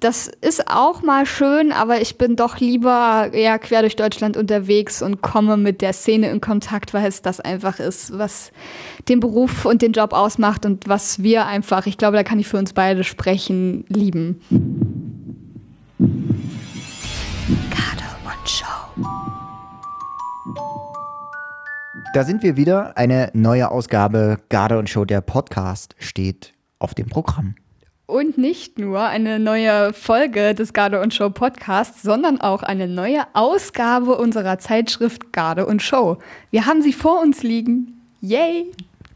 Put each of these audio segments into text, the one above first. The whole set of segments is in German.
das ist auch mal schön, aber ich bin doch lieber ja, quer durch Deutschland unterwegs und komme mit der Szene in Kontakt, weil es das einfach ist, was den Beruf und den Job ausmacht und was wir einfach, ich glaube, da kann ich für uns beide sprechen, lieben. Garde und Show. Da sind wir wieder. Eine neue Ausgabe Garde und Show, der Podcast, steht auf dem Programm. Und nicht nur eine neue Folge des Garde und Show Podcasts, sondern auch eine neue Ausgabe unserer Zeitschrift Garde und Show. Wir haben sie vor uns liegen. Yay!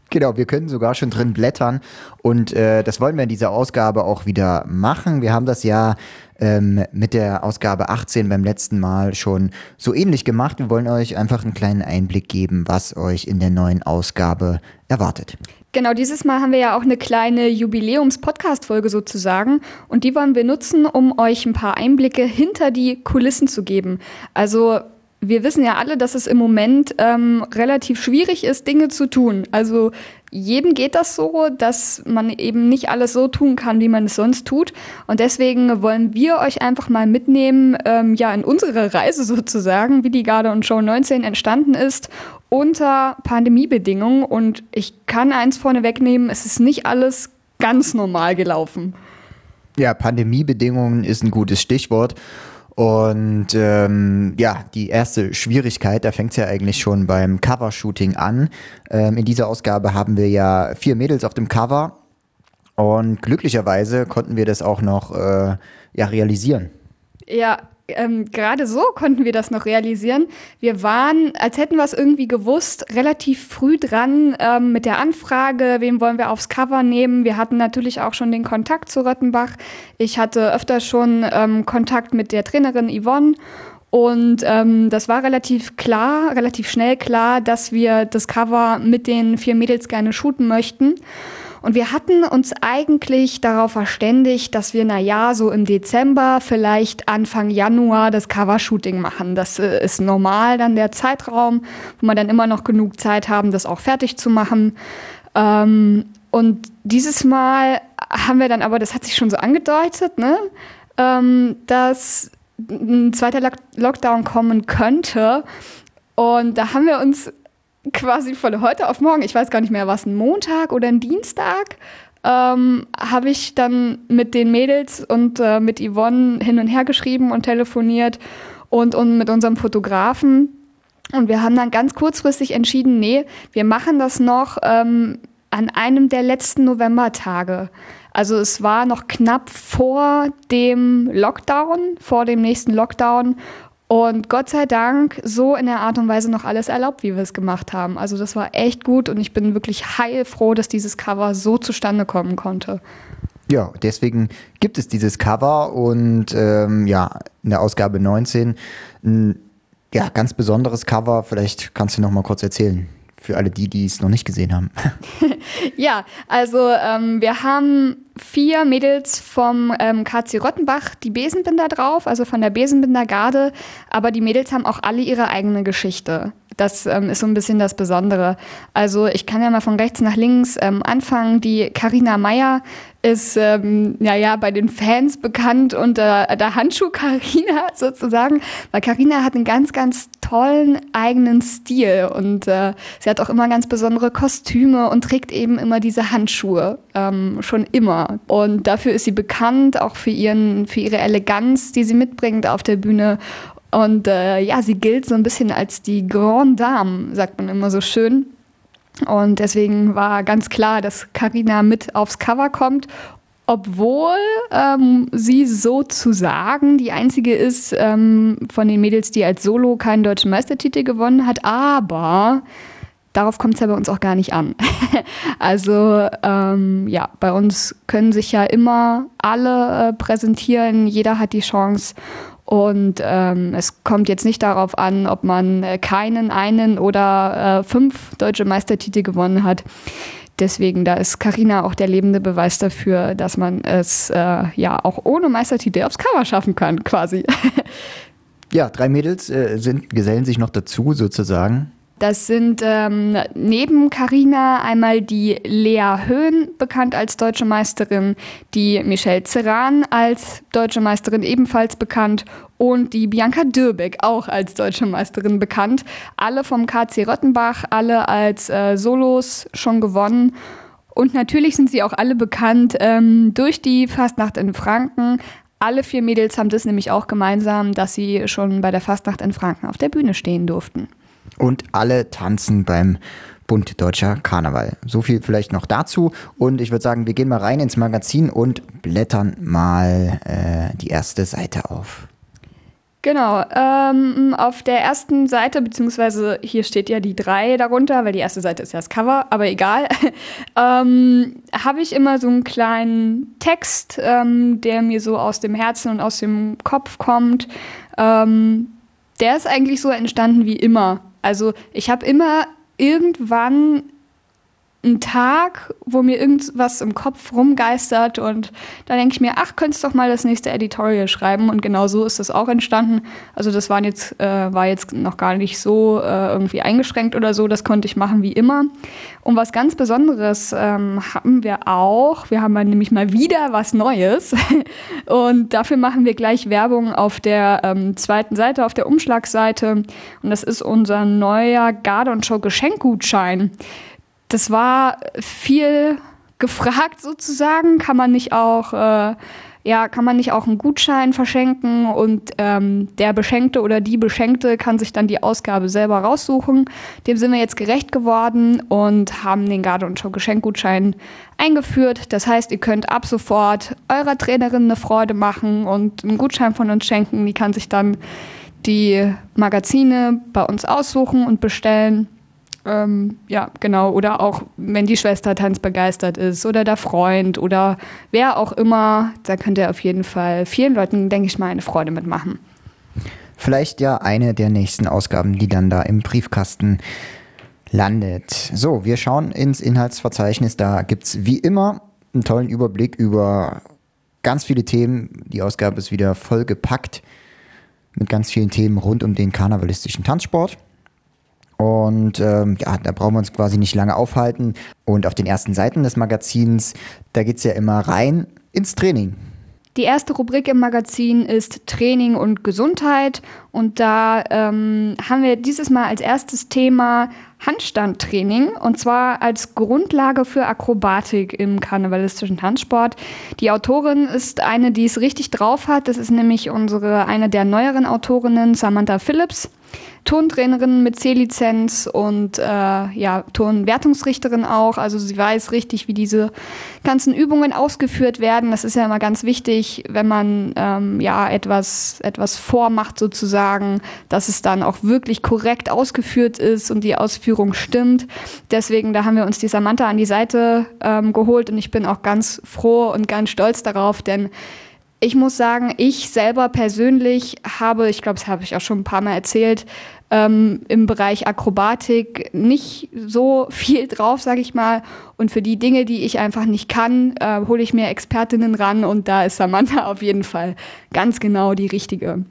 Genau, wir können sogar schon drin blättern und äh, das wollen wir in dieser Ausgabe auch wieder machen. Wir haben das ja ähm, mit der Ausgabe 18 beim letzten Mal schon so ähnlich gemacht. Wir wollen euch einfach einen kleinen Einblick geben, was euch in der neuen Ausgabe erwartet. Genau, dieses Mal haben wir ja auch eine kleine Jubiläums-Podcast-Folge sozusagen und die wollen wir nutzen, um euch ein paar Einblicke hinter die Kulissen zu geben. Also wir wissen ja alle, dass es im Moment ähm, relativ schwierig ist, Dinge zu tun. Also jedem geht das so, dass man eben nicht alles so tun kann, wie man es sonst tut. Und deswegen wollen wir euch einfach mal mitnehmen, ähm, ja, in unsere Reise sozusagen, wie die Garde und Show 19 entstanden ist unter Pandemiebedingungen. Und ich kann eins vorne wegnehmen, es ist nicht alles ganz normal gelaufen. Ja, Pandemiebedingungen ist ein gutes Stichwort. Und ähm, ja, die erste Schwierigkeit, da fängt es ja eigentlich schon beim Covershooting an. Ähm, in dieser Ausgabe haben wir ja vier Mädels auf dem Cover und glücklicherweise konnten wir das auch noch äh, ja, realisieren. Ja, ähm, gerade so konnten wir das noch realisieren. Wir waren, als hätten wir es irgendwie gewusst, relativ früh dran ähm, mit der Anfrage, wen wollen wir aufs Cover nehmen. Wir hatten natürlich auch schon den Kontakt zu Röttenbach. Ich hatte öfter schon ähm, Kontakt mit der Trainerin Yvonne. Und ähm, das war relativ klar, relativ schnell klar, dass wir das Cover mit den vier Mädels gerne shooten möchten. Und wir hatten uns eigentlich darauf verständigt, dass wir, na ja, so im Dezember, vielleicht Anfang Januar das Covershooting machen. Das äh, ist normal dann der Zeitraum, wo wir dann immer noch genug Zeit haben, das auch fertig zu machen. Ähm, und dieses Mal haben wir dann aber, das hat sich schon so angedeutet, ne, ähm, dass ein zweiter Lockdown kommen könnte. Und da haben wir uns quasi von heute auf morgen, ich weiß gar nicht mehr, was ein Montag oder ein Dienstag, ähm, habe ich dann mit den Mädels und äh, mit Yvonne hin und her geschrieben und telefoniert und, und mit unserem Fotografen. Und wir haben dann ganz kurzfristig entschieden, nee, wir machen das noch ähm, an einem der letzten Novembertage. Also es war noch knapp vor dem Lockdown, vor dem nächsten Lockdown. Und Gott sei Dank so in der Art und Weise noch alles erlaubt, wie wir es gemacht haben. Also das war echt gut und ich bin wirklich heilfroh, dass dieses Cover so zustande kommen konnte. Ja, deswegen gibt es dieses Cover und ähm, ja, in der Ausgabe 19 ein ja, ganz besonderes Cover. Vielleicht kannst du noch mal kurz erzählen für alle die, die es noch nicht gesehen haben. ja, also ähm, wir haben vier Mädels vom ähm, KC Rottenbach, die Besenbinder drauf, also von der Besenbinder Garde, aber die Mädels haben auch alle ihre eigene Geschichte. Das ähm, ist so ein bisschen das Besondere. Also ich kann ja mal von rechts nach links ähm, anfangen. Die Karina Meyer ist ähm, ja ja bei den Fans bekannt unter der Handschuh Karina sozusagen, weil Karina hat einen ganz ganz tollen eigenen Stil und äh, sie hat auch immer ganz besondere Kostüme und trägt eben immer diese Handschuhe ähm, schon immer und dafür ist sie bekannt auch für ihren für ihre Eleganz, die sie mitbringt auf der Bühne und äh, ja, sie gilt so ein bisschen als die Grande Dame, sagt man immer so schön. Und deswegen war ganz klar, dass Karina mit aufs Cover kommt, obwohl ähm, sie sozusagen die einzige ist ähm, von den Mädels, die als Solo keinen deutschen Meistertitel gewonnen hat. Aber darauf kommt es ja bei uns auch gar nicht an. also ähm, ja, bei uns können sich ja immer alle äh, präsentieren, jeder hat die Chance. Und ähm, es kommt jetzt nicht darauf an, ob man äh, keinen, einen oder äh, fünf deutsche Meistertitel gewonnen hat. Deswegen, da ist Karina auch der lebende Beweis dafür, dass man es äh, ja auch ohne Meistertitel aufs Cover schaffen kann, quasi. ja, drei Mädels äh, sind, gesellen sich noch dazu sozusagen. Das sind ähm, neben Karina einmal die Lea Höhn, bekannt als deutsche Meisterin, die Michelle Zeran als deutsche Meisterin ebenfalls bekannt und die Bianca Dürbeck auch als deutsche Meisterin bekannt. Alle vom KC Rottenbach, alle als äh, Solos schon gewonnen. Und natürlich sind sie auch alle bekannt ähm, durch die Fastnacht in Franken. Alle vier Mädels haben das nämlich auch gemeinsam, dass sie schon bei der Fastnacht in Franken auf der Bühne stehen durften. Und alle tanzen beim Bund Deutscher Karneval. So viel vielleicht noch dazu. Und ich würde sagen, wir gehen mal rein ins Magazin und blättern mal äh, die erste Seite auf. Genau, ähm, auf der ersten Seite, beziehungsweise hier steht ja die drei darunter, weil die erste Seite ist ja das Cover, aber egal, ähm, habe ich immer so einen kleinen Text, ähm, der mir so aus dem Herzen und aus dem Kopf kommt. Ähm, der ist eigentlich so entstanden wie immer. Also ich habe immer irgendwann ein Tag, wo mir irgendwas im Kopf rumgeistert und da denke ich mir, ach, könntest doch mal das nächste Editorial schreiben. Und genau so ist das auch entstanden. Also das waren jetzt, äh, war jetzt noch gar nicht so äh, irgendwie eingeschränkt oder so, das konnte ich machen wie immer. Und was ganz Besonderes ähm, haben wir auch, wir haben nämlich mal wieder was Neues. Und dafür machen wir gleich Werbung auf der ähm, zweiten Seite, auf der Umschlagseite. Und das ist unser neuer Garde und Show Geschenkgutschein das war viel gefragt sozusagen. Kann man nicht auch, äh, ja, kann man nicht auch einen Gutschein verschenken und ähm, der Beschenkte oder die Beschenkte kann sich dann die Ausgabe selber raussuchen. Dem sind wir jetzt gerecht geworden und haben den Garde und Show Geschenkgutschein eingeführt. Das heißt, ihr könnt ab sofort eurer Trainerin eine Freude machen und einen Gutschein von uns schenken. Die kann sich dann die Magazine bei uns aussuchen und bestellen. Ähm, ja, genau. Oder auch, wenn die Schwester tanzbegeistert ist oder der Freund oder wer auch immer, da könnt ihr auf jeden Fall vielen Leuten, denke ich mal, eine Freude mitmachen. Vielleicht ja eine der nächsten Ausgaben, die dann da im Briefkasten landet. So, wir schauen ins Inhaltsverzeichnis. Da gibt es wie immer einen tollen Überblick über ganz viele Themen. Die Ausgabe ist wieder vollgepackt mit ganz vielen Themen rund um den karnevalistischen Tanzsport. Und ähm, ja, da brauchen wir uns quasi nicht lange aufhalten. Und auf den ersten Seiten des Magazins, da geht es ja immer rein ins Training. Die erste Rubrik im Magazin ist Training und Gesundheit. Und da ähm, haben wir dieses Mal als erstes Thema Handstandtraining und zwar als Grundlage für Akrobatik im karnevalistischen Tanzsport. Die Autorin ist eine, die es richtig drauf hat. Das ist nämlich unsere eine der neueren Autorinnen, Samantha Phillips. Tontrainerin mit C-Lizenz und äh, ja, Tonwertungsrichterin auch. Also sie weiß richtig, wie diese ganzen Übungen ausgeführt werden. Das ist ja immer ganz wichtig, wenn man ähm, ja etwas, etwas vormacht sozusagen, dass es dann auch wirklich korrekt ausgeführt ist und die Ausführung stimmt. Deswegen, da haben wir uns die Samantha an die Seite ähm, geholt und ich bin auch ganz froh und ganz stolz darauf, denn ich muss sagen, ich selber persönlich habe, ich glaube, das habe ich auch schon ein paar Mal erzählt, ähm, im Bereich Akrobatik nicht so viel drauf, sage ich mal. Und für die Dinge, die ich einfach nicht kann, äh, hole ich mir Expertinnen ran und da ist Samantha auf jeden Fall ganz genau die richtige.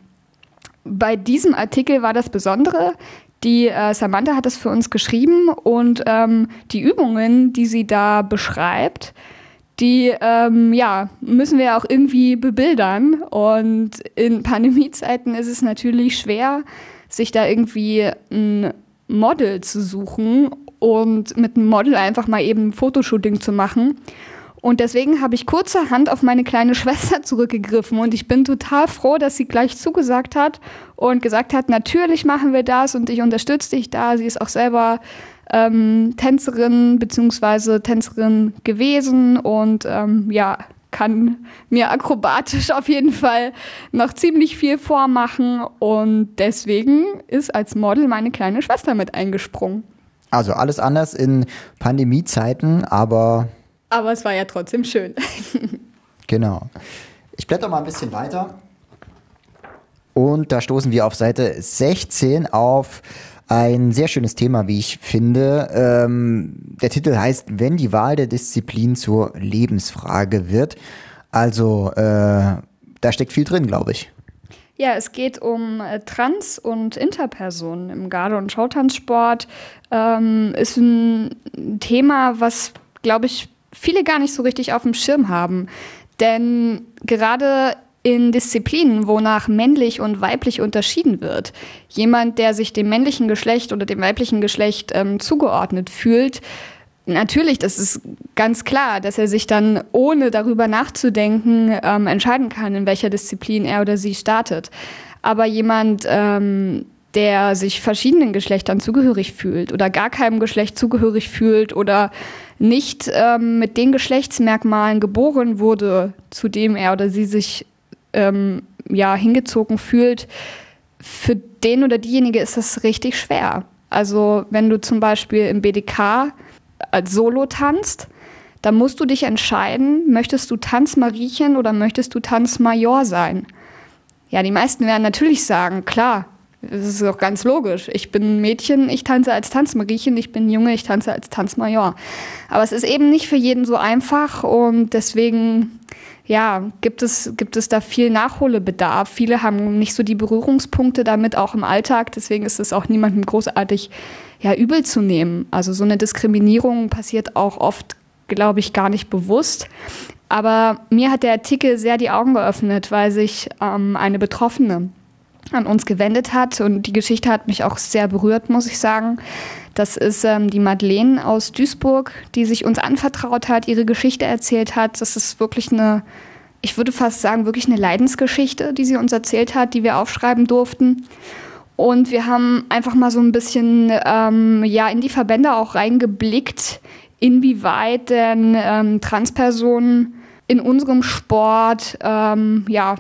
Bei diesem Artikel war das Besondere, die äh, Samantha hat es für uns geschrieben und ähm, die Übungen, die sie da beschreibt, die ähm, ja, müssen wir auch irgendwie bebildern. Und in Pandemiezeiten ist es natürlich schwer, sich da irgendwie ein Model zu suchen und mit einem Model einfach mal eben ein Fotoshooting zu machen. Und deswegen habe ich kurzerhand auf meine kleine Schwester zurückgegriffen und ich bin total froh, dass sie gleich zugesagt hat und gesagt hat, natürlich machen wir das und ich unterstütze dich da. Sie ist auch selber ähm, Tänzerin bzw. Tänzerin gewesen und ähm, ja, kann mir akrobatisch auf jeden Fall noch ziemlich viel vormachen und deswegen ist als Model meine kleine Schwester mit eingesprungen. Also alles anders in Pandemiezeiten, aber. Aber es war ja trotzdem schön. genau. Ich blätter mal ein bisschen weiter. Und da stoßen wir auf Seite 16 auf ein sehr schönes Thema, wie ich finde. Ähm, der Titel heißt, wenn die Wahl der Disziplin zur Lebensfrage wird. Also, äh, da steckt viel drin, glaube ich. Ja, es geht um äh, Trans- und Interpersonen im Garde- und Showtanzsport. Ähm, ist ein Thema, was, glaube ich, viele gar nicht so richtig auf dem Schirm haben. Denn gerade in Disziplinen, wonach männlich und weiblich unterschieden wird, jemand, der sich dem männlichen Geschlecht oder dem weiblichen Geschlecht ähm, zugeordnet fühlt, Natürlich, das ist ganz klar, dass er sich dann, ohne darüber nachzudenken, ähm, entscheiden kann, in welcher Disziplin er oder sie startet. Aber jemand, ähm, der sich verschiedenen Geschlechtern zugehörig fühlt oder gar keinem Geschlecht zugehörig fühlt oder nicht ähm, mit den Geschlechtsmerkmalen geboren wurde, zu dem er oder sie sich ähm, ja hingezogen fühlt, für den oder diejenige ist das richtig schwer. Also wenn du zum Beispiel im BDK als Solo tanzt, dann musst du dich entscheiden, möchtest du Tanzmariechen oder möchtest du Tanzmajor sein? Ja, die meisten werden natürlich sagen, klar, das ist doch ganz logisch. Ich bin Mädchen, ich tanze als Tanzmariechen, ich bin Junge, ich tanze als Tanzmajor. Aber es ist eben nicht für jeden so einfach und deswegen ja, gibt es, gibt es da viel Nachholbedarf. Viele haben nicht so die Berührungspunkte damit, auch im Alltag. Deswegen ist es auch niemandem großartig ja, übel zu nehmen. Also so eine Diskriminierung passiert auch oft, glaube ich, gar nicht bewusst. Aber mir hat der Artikel sehr die Augen geöffnet, weil sich ähm, eine Betroffene an uns gewendet hat. Und die Geschichte hat mich auch sehr berührt, muss ich sagen. Das ist ähm, die Madeleine aus Duisburg, die sich uns anvertraut hat, ihre Geschichte erzählt hat. Das ist wirklich eine, ich würde fast sagen, wirklich eine Leidensgeschichte, die sie uns erzählt hat, die wir aufschreiben durften. Und wir haben einfach mal so ein bisschen ähm, ja, in die Verbände auch reingeblickt, inwieweit denn ähm, Transpersonen in unserem Sport ähm, ja,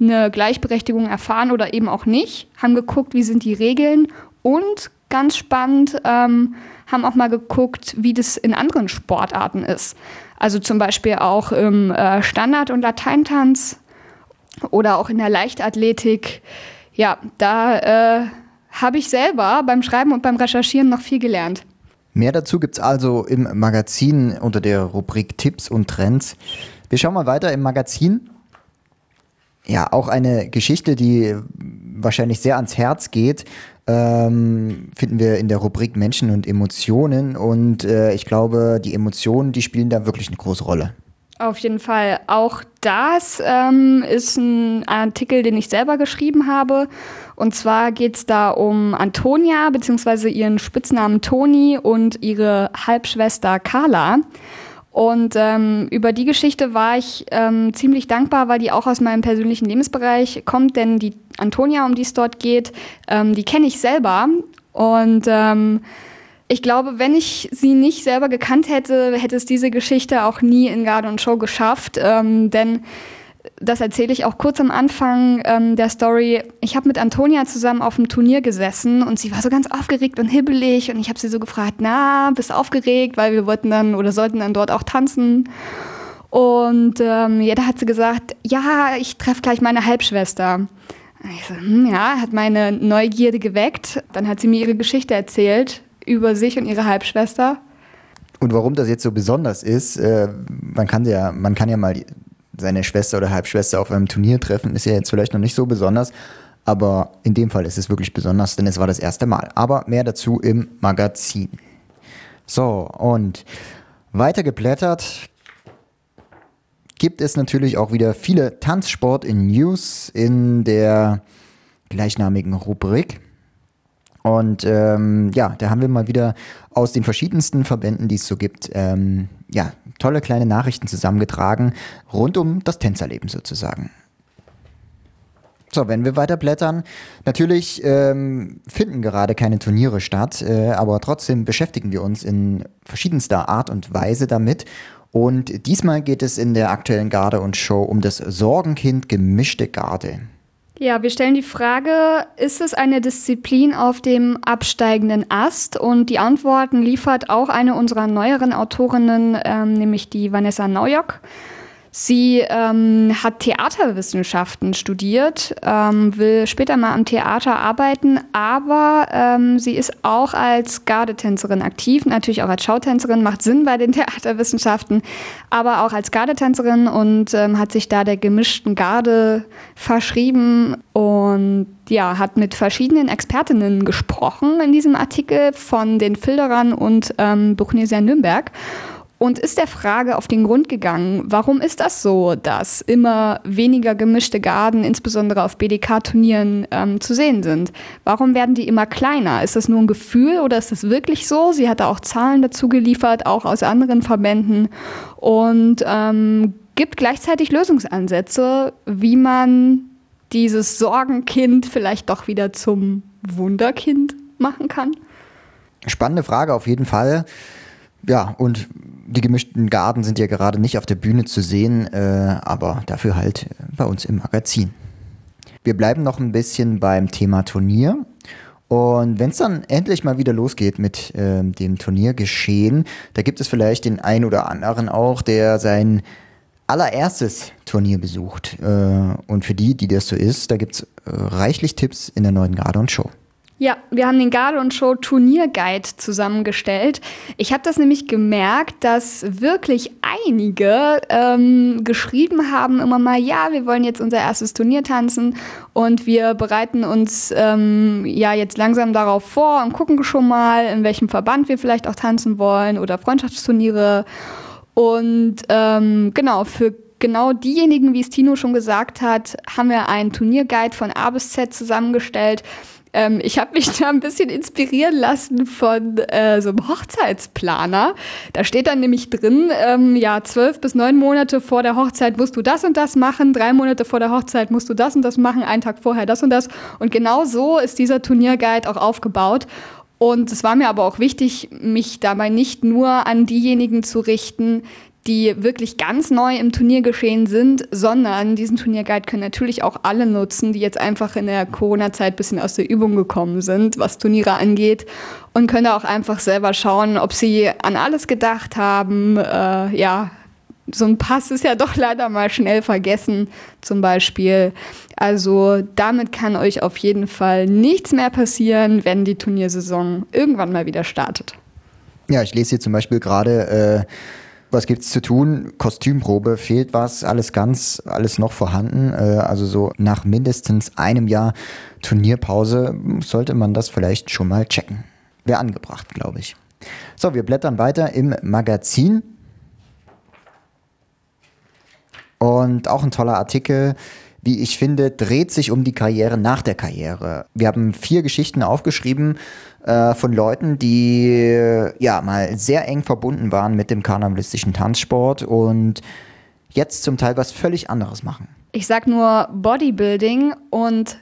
eine Gleichberechtigung erfahren oder eben auch nicht. Haben geguckt, wie sind die Regeln und ganz spannend, ähm, haben auch mal geguckt, wie das in anderen Sportarten ist. Also zum Beispiel auch im äh, Standard- und Lateintanz oder auch in der Leichtathletik ja, da äh, habe ich selber beim Schreiben und beim Recherchieren noch viel gelernt. Mehr dazu gibt es also im Magazin unter der Rubrik Tipps und Trends. Wir schauen mal weiter im Magazin. Ja, auch eine Geschichte, die wahrscheinlich sehr ans Herz geht, ähm, finden wir in der Rubrik Menschen und Emotionen. Und äh, ich glaube, die Emotionen, die spielen da wirklich eine große Rolle. Auf jeden Fall. Auch das ähm, ist ein Artikel, den ich selber geschrieben habe. Und zwar geht es da um Antonia, beziehungsweise ihren Spitznamen Toni und ihre Halbschwester Carla. Und ähm, über die Geschichte war ich ähm, ziemlich dankbar, weil die auch aus meinem persönlichen Lebensbereich kommt. Denn die Antonia, um die es dort geht, ähm, die kenne ich selber. Und ähm, ich glaube, wenn ich sie nicht selber gekannt hätte, hätte es diese Geschichte auch nie in Garden Show geschafft. Ähm, denn das erzähle ich auch kurz am Anfang ähm, der Story. Ich habe mit Antonia zusammen auf dem Turnier gesessen und sie war so ganz aufgeregt und hibbelig und ich habe sie so gefragt, na, bist aufgeregt, weil wir wollten dann oder sollten dann dort auch tanzen. Und ähm, ja, da hat sie gesagt, ja, ich treffe gleich meine Halbschwester. Ich so, hm, ja, hat meine Neugierde geweckt. Dann hat sie mir ihre Geschichte erzählt, über sich und ihre Halbschwester. Und warum das jetzt so besonders ist, äh, man kann ja, man kann ja mal seine Schwester oder Halbschwester auf einem Turnier treffen, ist ja jetzt vielleicht noch nicht so besonders, aber in dem Fall ist es wirklich besonders, denn es war das erste Mal. Aber mehr dazu im Magazin. So, und weiter geblättert gibt es natürlich auch wieder viele Tanzsport in News in der gleichnamigen Rubrik. Und ähm, ja, da haben wir mal wieder aus den verschiedensten Verbänden, die es so gibt, ähm, ja, tolle kleine Nachrichten zusammengetragen rund um das Tänzerleben sozusagen. So, wenn wir weiter blättern, natürlich ähm, finden gerade keine Turniere statt, äh, aber trotzdem beschäftigen wir uns in verschiedenster Art und Weise damit. Und diesmal geht es in der aktuellen Garde und Show um das Sorgenkind gemischte Garde. Ja, wir stellen die Frage, ist es eine Disziplin auf dem absteigenden Ast? Und die Antworten liefert auch eine unserer neueren Autorinnen, ähm, nämlich die Vanessa Neujock. Sie ähm, hat Theaterwissenschaften studiert, ähm, will später mal am Theater arbeiten, aber ähm, sie ist auch als Gardetänzerin aktiv, natürlich auch als Schautänzerin, macht Sinn bei den Theaterwissenschaften, aber auch als Gardetänzerin und ähm, hat sich da der gemischten Garde verschrieben und ja, hat mit verschiedenen Expertinnen gesprochen in diesem Artikel von den Filderern und ähm, Buchnesia Nürnberg und ist der Frage auf den Grund gegangen, warum ist das so, dass immer weniger gemischte Garden, insbesondere auf BDK-Turnieren, ähm, zu sehen sind? Warum werden die immer kleiner? Ist das nur ein Gefühl oder ist das wirklich so? Sie hat da auch Zahlen dazu geliefert, auch aus anderen Verbänden und ähm, gibt gleichzeitig Lösungsansätze, wie man dieses Sorgenkind vielleicht doch wieder zum Wunderkind machen kann? Spannende Frage auf jeden Fall. Ja, und die gemischten Garden sind ja gerade nicht auf der Bühne zu sehen, äh, aber dafür halt bei uns im Magazin. Wir bleiben noch ein bisschen beim Thema Turnier. Und wenn es dann endlich mal wieder losgeht mit äh, dem Turniergeschehen, da gibt es vielleicht den einen oder anderen auch, der sein allererstes Turnier besucht. Äh, und für die, die das so ist, da gibt es äh, reichlich Tipps in der neuen Garde und Show. Ja, wir haben den Garde und Show Turnierguide zusammengestellt. Ich habe das nämlich gemerkt, dass wirklich einige ähm, geschrieben haben immer mal, ja, wir wollen jetzt unser erstes Turnier tanzen und wir bereiten uns ähm, ja jetzt langsam darauf vor und gucken schon mal, in welchem Verband wir vielleicht auch tanzen wollen oder Freundschaftsturniere. Und ähm, genau, für genau diejenigen, wie es Tino schon gesagt hat, haben wir einen Turnierguide von A bis Z zusammengestellt ähm, ich habe mich da ein bisschen inspirieren lassen von äh, so einem Hochzeitsplaner. Da steht dann nämlich drin, ähm, ja, zwölf bis neun Monate vor der Hochzeit musst du das und das machen, drei Monate vor der Hochzeit musst du das und das machen, einen Tag vorher das und das. Und genau so ist dieser Turnierguide auch aufgebaut. Und es war mir aber auch wichtig, mich dabei nicht nur an diejenigen zu richten, die wirklich ganz neu im Turniergeschehen sind, sondern diesen Turnierguide können natürlich auch alle nutzen, die jetzt einfach in der Corona-Zeit ein bisschen aus der Übung gekommen sind, was Turniere angeht und können auch einfach selber schauen, ob sie an alles gedacht haben. Äh, ja, so ein Pass ist ja doch leider mal schnell vergessen, zum Beispiel. Also damit kann euch auf jeden Fall nichts mehr passieren, wenn die Turniersaison irgendwann mal wieder startet. Ja, ich lese hier zum Beispiel gerade, äh was gibt's zu tun? Kostümprobe, fehlt was, alles ganz, alles noch vorhanden. Äh, also so nach mindestens einem Jahr Turnierpause sollte man das vielleicht schon mal checken. Wäre angebracht, glaube ich. So, wir blättern weiter im Magazin. Und auch ein toller Artikel wie ich finde, dreht sich um die Karriere nach der Karriere. Wir haben vier Geschichten aufgeschrieben äh, von Leuten, die ja mal sehr eng verbunden waren mit dem karnevalistischen Tanzsport und jetzt zum Teil was völlig anderes machen. Ich sag nur Bodybuilding und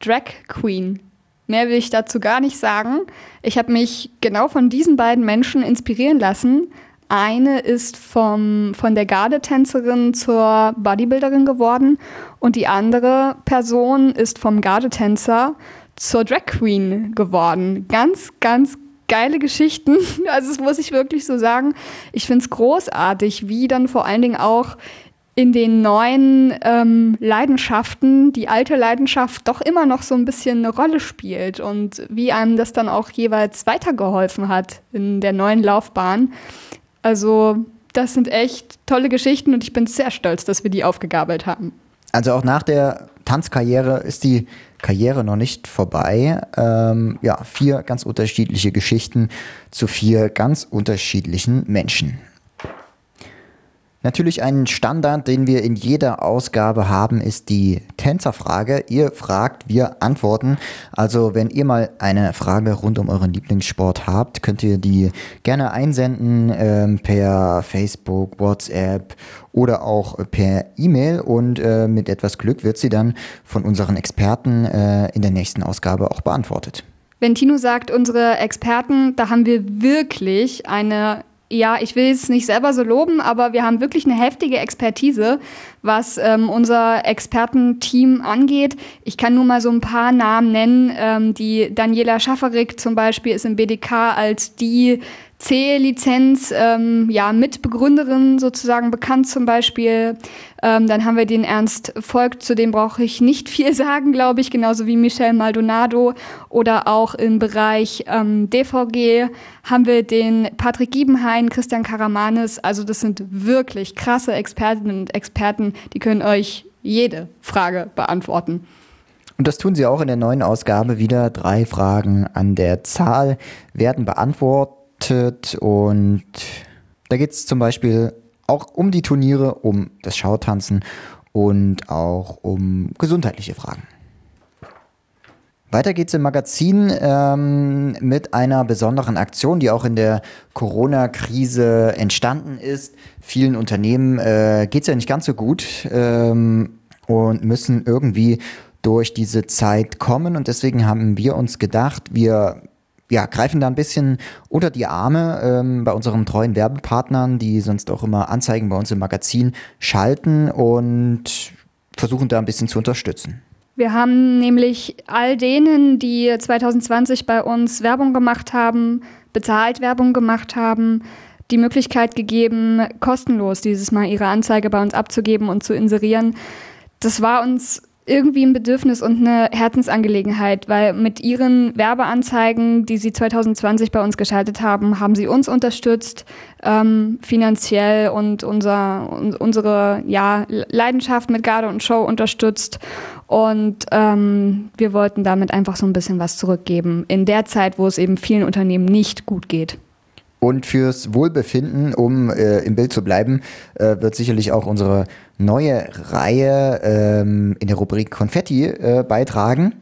Drag Queen. Mehr will ich dazu gar nicht sagen. Ich habe mich genau von diesen beiden Menschen inspirieren lassen, eine ist vom, von der Gardetänzerin zur Bodybuilderin geworden und die andere Person ist vom Gardetänzer zur Drag Queen geworden. Ganz, ganz geile Geschichten. Also das muss ich wirklich so sagen. Ich finde es großartig, wie dann vor allen Dingen auch in den neuen ähm, Leidenschaften die alte Leidenschaft doch immer noch so ein bisschen eine Rolle spielt und wie einem das dann auch jeweils weitergeholfen hat in der neuen Laufbahn. Also das sind echt tolle Geschichten und ich bin sehr stolz, dass wir die aufgegabelt haben. Also auch nach der Tanzkarriere ist die Karriere noch nicht vorbei. Ähm, ja, vier ganz unterschiedliche Geschichten zu vier ganz unterschiedlichen Menschen. Natürlich ein Standard, den wir in jeder Ausgabe haben, ist die Tänzerfrage. Ihr fragt, wir antworten. Also wenn ihr mal eine Frage rund um euren Lieblingssport habt, könnt ihr die gerne einsenden ähm, per Facebook, WhatsApp oder auch per E-Mail und äh, mit etwas Glück wird sie dann von unseren Experten äh, in der nächsten Ausgabe auch beantwortet. Wenn Tino sagt, unsere Experten, da haben wir wirklich eine ja, ich will es nicht selber so loben, aber wir haben wirklich eine heftige Expertise, was ähm, unser Expertenteam angeht. Ich kann nur mal so ein paar Namen nennen. Ähm, die Daniela Schafferik zum Beispiel ist im BDK als die C-Lizenz, ähm, ja, Mitbegründerin sozusagen bekannt zum Beispiel. Ähm, dann haben wir den Ernst Volk, zu dem brauche ich nicht viel sagen, glaube ich, genauso wie Michel Maldonado. Oder auch im Bereich ähm, DVG haben wir den Patrick Giebenhain, Christian Karamanis. Also das sind wirklich krasse Expertinnen und Experten, die können euch jede Frage beantworten. Und das tun sie auch in der neuen Ausgabe wieder. Drei Fragen an der Zahl werden beantwortet und da geht es zum Beispiel auch um die Turniere, um das Schautanzen und auch um gesundheitliche Fragen. Weiter geht's im Magazin ähm, mit einer besonderen Aktion, die auch in der Corona-Krise entstanden ist. Vielen Unternehmen äh, geht's ja nicht ganz so gut ähm, und müssen irgendwie durch diese Zeit kommen. Und deswegen haben wir uns gedacht, wir ja, greifen da ein bisschen unter die Arme ähm, bei unseren treuen Werbepartnern, die sonst auch immer Anzeigen bei uns im Magazin schalten und versuchen da ein bisschen zu unterstützen. Wir haben nämlich all denen, die 2020 bei uns Werbung gemacht haben, bezahlt Werbung gemacht haben, die Möglichkeit gegeben, kostenlos dieses Mal ihre Anzeige bei uns abzugeben und zu inserieren. Das war uns irgendwie ein Bedürfnis und eine Herzensangelegenheit, weil mit ihren Werbeanzeigen, die sie 2020 bei uns geschaltet haben, haben sie uns unterstützt, ähm, finanziell und unser, un, unsere ja, Leidenschaft mit Garde und Show unterstützt. Und ähm, wir wollten damit einfach so ein bisschen was zurückgeben in der Zeit, wo es eben vielen Unternehmen nicht gut geht. Und fürs Wohlbefinden, um äh, im Bild zu bleiben, äh, wird sicherlich auch unsere neue Reihe ähm, in der Rubrik Konfetti äh, beitragen.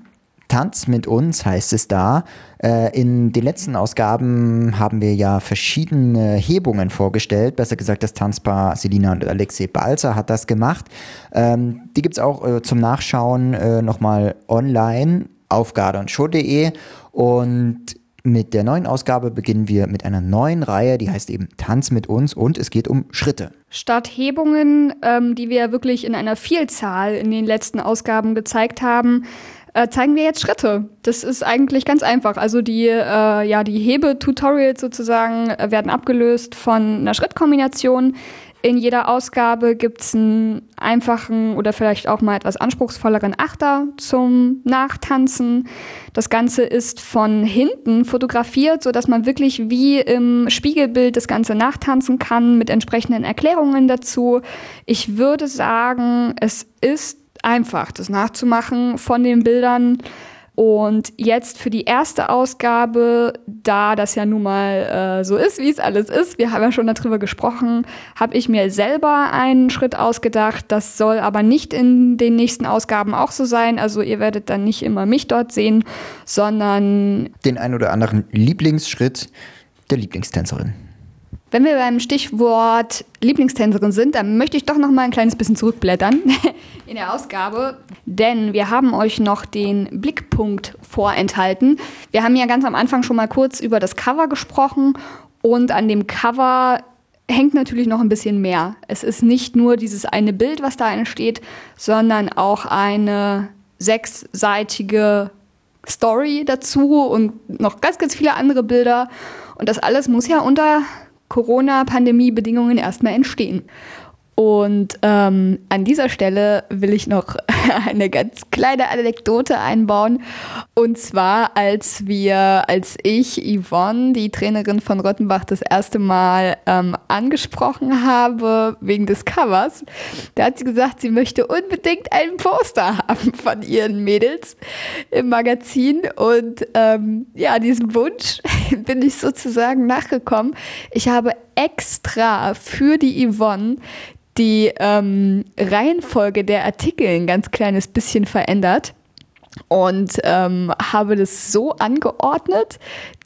Tanz mit uns heißt es da. Äh, in den letzten Ausgaben haben wir ja verschiedene Hebungen vorgestellt. Besser gesagt, das Tanzpaar Selina und Alexei Balzer hat das gemacht. Ähm, die gibt es auch äh, zum Nachschauen äh, nochmal online auf gardeundshow.de. Und mit der neuen Ausgabe beginnen wir mit einer neuen Reihe, die heißt eben Tanz mit uns und es geht um Schritte. Statt Hebungen, ähm, die wir wirklich in einer Vielzahl in den letzten Ausgaben gezeigt haben, äh, zeigen wir jetzt Schritte. Das ist eigentlich ganz einfach. Also die, äh, ja, die Hebe-Tutorials sozusagen äh, werden abgelöst von einer Schrittkombination, in jeder Ausgabe gibt es einen einfachen oder vielleicht auch mal etwas anspruchsvolleren Achter zum Nachtanzen. Das Ganze ist von hinten fotografiert, sodass man wirklich wie im Spiegelbild das Ganze nachtanzen kann mit entsprechenden Erklärungen dazu. Ich würde sagen, es ist einfach, das nachzumachen von den Bildern. Und jetzt für die erste Ausgabe, da das ja nun mal äh, so ist, wie es alles ist, wir haben ja schon darüber gesprochen, habe ich mir selber einen Schritt ausgedacht. Das soll aber nicht in den nächsten Ausgaben auch so sein. Also ihr werdet dann nicht immer mich dort sehen, sondern den ein oder anderen Lieblingsschritt der Lieblingstänzerin. Wenn wir beim Stichwort Lieblingstänzerin sind, dann möchte ich doch noch mal ein kleines bisschen zurückblättern in der Ausgabe, denn wir haben euch noch den Blickpunkt vorenthalten. Wir haben ja ganz am Anfang schon mal kurz über das Cover gesprochen und an dem Cover hängt natürlich noch ein bisschen mehr. Es ist nicht nur dieses eine Bild, was da entsteht, sondern auch eine sechsseitige Story dazu und noch ganz, ganz viele andere Bilder. Und das alles muss ja unter Corona-Pandemie-Bedingungen erstmal entstehen. Und ähm, an dieser Stelle will ich noch eine ganz kleine Anekdote einbauen. Und zwar, als wir, als ich Yvonne, die Trainerin von Rottenbach, das erste Mal ähm, angesprochen habe wegen des Covers, da hat sie gesagt, sie möchte unbedingt einen Poster haben von ihren Mädels im Magazin. Und ähm, ja, diesem Wunsch bin ich sozusagen nachgekommen. Ich habe extra für die Yvonne die ähm, Reihenfolge der Artikel ein ganz kleines bisschen verändert und ähm, habe das so angeordnet,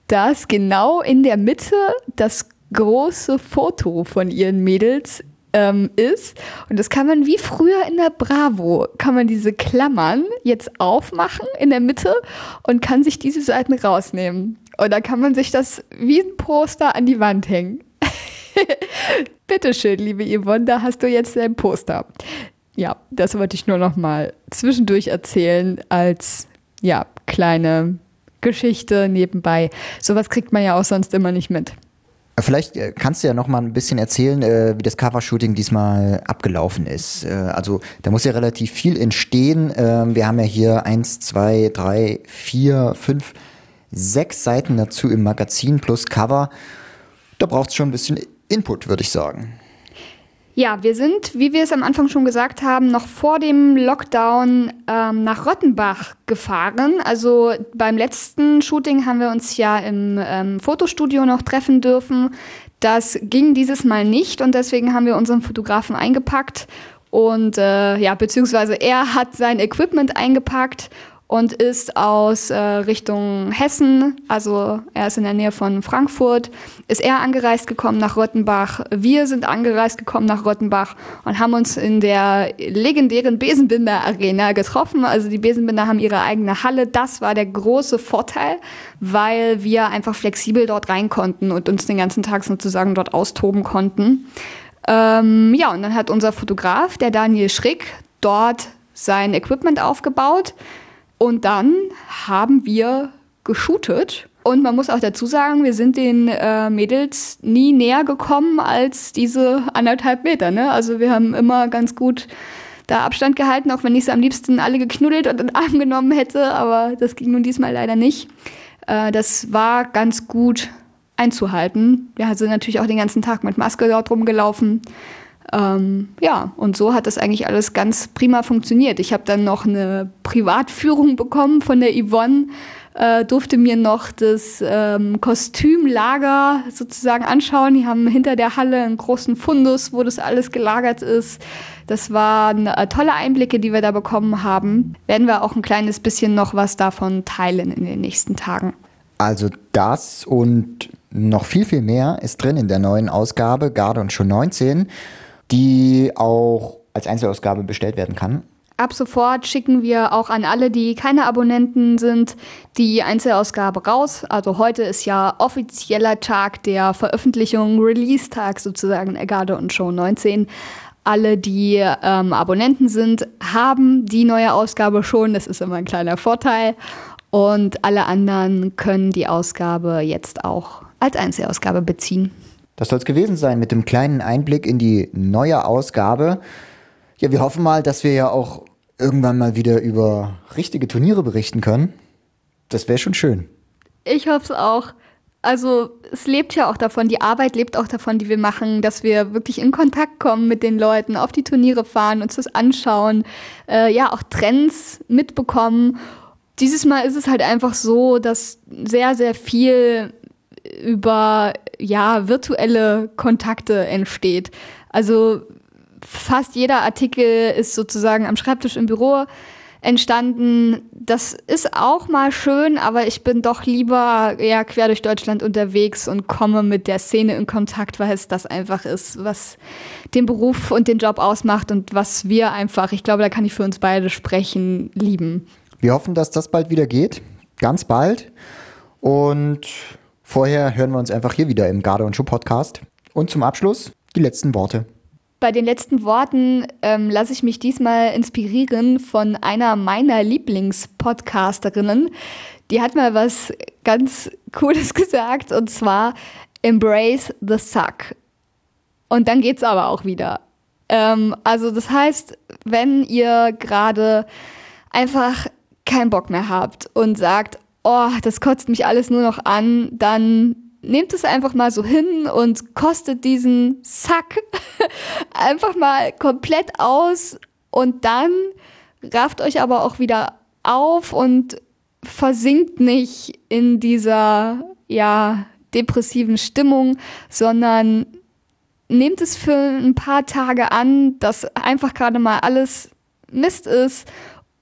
dass genau in der Mitte das große Foto von ihren Mädels ähm, ist. Und das kann man wie früher in der Bravo, kann man diese Klammern jetzt aufmachen in der Mitte und kann sich diese Seiten rausnehmen. Und dann kann man sich das wie ein Poster an die Wand hängen. Bitteschön, liebe Yvonne, da hast du jetzt dein Poster. Ja, das wollte ich nur noch mal zwischendurch erzählen als ja, kleine Geschichte nebenbei. Sowas kriegt man ja auch sonst immer nicht mit. Vielleicht äh, kannst du ja noch mal ein bisschen erzählen, äh, wie das Covershooting diesmal abgelaufen ist. Äh, also da muss ja relativ viel entstehen. Ähm, wir haben ja hier eins, zwei, drei, vier, fünf, sechs Seiten dazu im Magazin plus Cover. Da braucht es schon ein bisschen Input, würde ich sagen. Ja, wir sind, wie wir es am Anfang schon gesagt haben, noch vor dem Lockdown ähm, nach Rottenbach gefahren. Also beim letzten Shooting haben wir uns ja im ähm, Fotostudio noch treffen dürfen. Das ging dieses Mal nicht und deswegen haben wir unseren Fotografen eingepackt und äh, ja, beziehungsweise er hat sein Equipment eingepackt und ist aus äh, Richtung Hessen, also er ist in der Nähe von Frankfurt, ist er angereist gekommen nach Rottenbach. Wir sind angereist gekommen nach Rottenbach und haben uns in der legendären Besenbinder Arena getroffen. Also die Besenbinder haben ihre eigene Halle. Das war der große Vorteil, weil wir einfach flexibel dort rein konnten und uns den ganzen Tag sozusagen dort austoben konnten. Ähm, ja, und dann hat unser Fotograf, der Daniel Schrick, dort sein Equipment aufgebaut. Und dann haben wir geshootet. Und man muss auch dazu sagen, wir sind den äh, Mädels nie näher gekommen als diese anderthalb Meter. Ne? Also wir haben immer ganz gut da Abstand gehalten, auch wenn ich sie am liebsten alle geknuddelt und in den Arm genommen hätte. Aber das ging nun diesmal leider nicht. Äh, das war ganz gut einzuhalten. Wir sind natürlich auch den ganzen Tag mit Maske dort rumgelaufen. Ähm, ja, und so hat das eigentlich alles ganz prima funktioniert. Ich habe dann noch eine Privatführung bekommen von der Yvonne, äh, durfte mir noch das ähm, Kostümlager sozusagen anschauen. Die haben hinter der Halle einen großen Fundus, wo das alles gelagert ist. Das waren äh, tolle Einblicke, die wir da bekommen haben. Werden wir auch ein kleines bisschen noch was davon teilen in den nächsten Tagen. Also das und noch viel, viel mehr ist drin in der neuen Ausgabe Garde und schon 19 die auch als Einzelausgabe bestellt werden kann. Ab sofort schicken wir auch an alle, die keine Abonnenten sind, die Einzelausgabe raus. Also heute ist ja offizieller Tag der Veröffentlichung, Release-Tag sozusagen, Ergarde und Show 19. Alle, die ähm, Abonnenten sind, haben die neue Ausgabe schon. Das ist immer ein kleiner Vorteil. Und alle anderen können die Ausgabe jetzt auch als Einzelausgabe beziehen. Das soll es gewesen sein mit dem kleinen Einblick in die neue Ausgabe. Ja, wir hoffen mal, dass wir ja auch irgendwann mal wieder über richtige Turniere berichten können. Das wäre schon schön. Ich hoffe es auch. Also es lebt ja auch davon, die Arbeit lebt auch davon, die wir machen, dass wir wirklich in Kontakt kommen mit den Leuten, auf die Turniere fahren, uns das anschauen, äh, ja auch Trends mitbekommen. Dieses Mal ist es halt einfach so, dass sehr, sehr viel über ja virtuelle Kontakte entsteht. Also fast jeder Artikel ist sozusagen am Schreibtisch im Büro entstanden. Das ist auch mal schön, aber ich bin doch lieber ja quer durch Deutschland unterwegs und komme mit der Szene in Kontakt, weil es das einfach ist, was den Beruf und den Job ausmacht und was wir einfach, ich glaube, da kann ich für uns beide sprechen, lieben. Wir hoffen, dass das bald wieder geht, ganz bald. Und Vorher hören wir uns einfach hier wieder im Garde und Schuh Podcast. Und zum Abschluss die letzten Worte. Bei den letzten Worten ähm, lasse ich mich diesmal inspirieren von einer meiner Lieblingspodcasterinnen. Die hat mal was ganz Cooles gesagt und zwar Embrace the Suck. Und dann geht's aber auch wieder. Ähm, also das heißt, wenn ihr gerade einfach keinen Bock mehr habt und sagt, oh, das kotzt mich alles nur noch an, dann nehmt es einfach mal so hin und kostet diesen Sack einfach mal komplett aus und dann rafft euch aber auch wieder auf und versinkt nicht in dieser, ja, depressiven Stimmung, sondern nehmt es für ein paar Tage an, dass einfach gerade mal alles Mist ist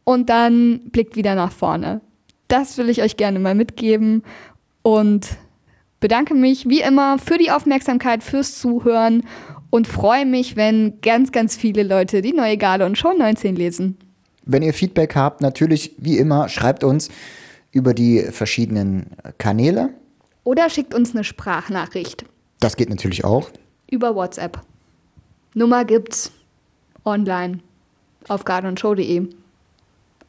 und dann blickt wieder nach vorne das will ich euch gerne mal mitgeben und bedanke mich wie immer für die Aufmerksamkeit, fürs Zuhören und freue mich, wenn ganz, ganz viele Leute die neue Garde und Show 19 lesen. Wenn ihr Feedback habt, natürlich wie immer, schreibt uns über die verschiedenen Kanäle. Oder schickt uns eine Sprachnachricht. Das geht natürlich auch. Über WhatsApp. Nummer gibt's online auf gardenshow.de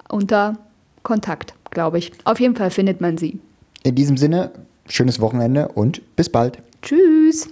unter Kontakt glaube ich. Auf jeden Fall findet man sie. In diesem Sinne, schönes Wochenende und bis bald. Tschüss.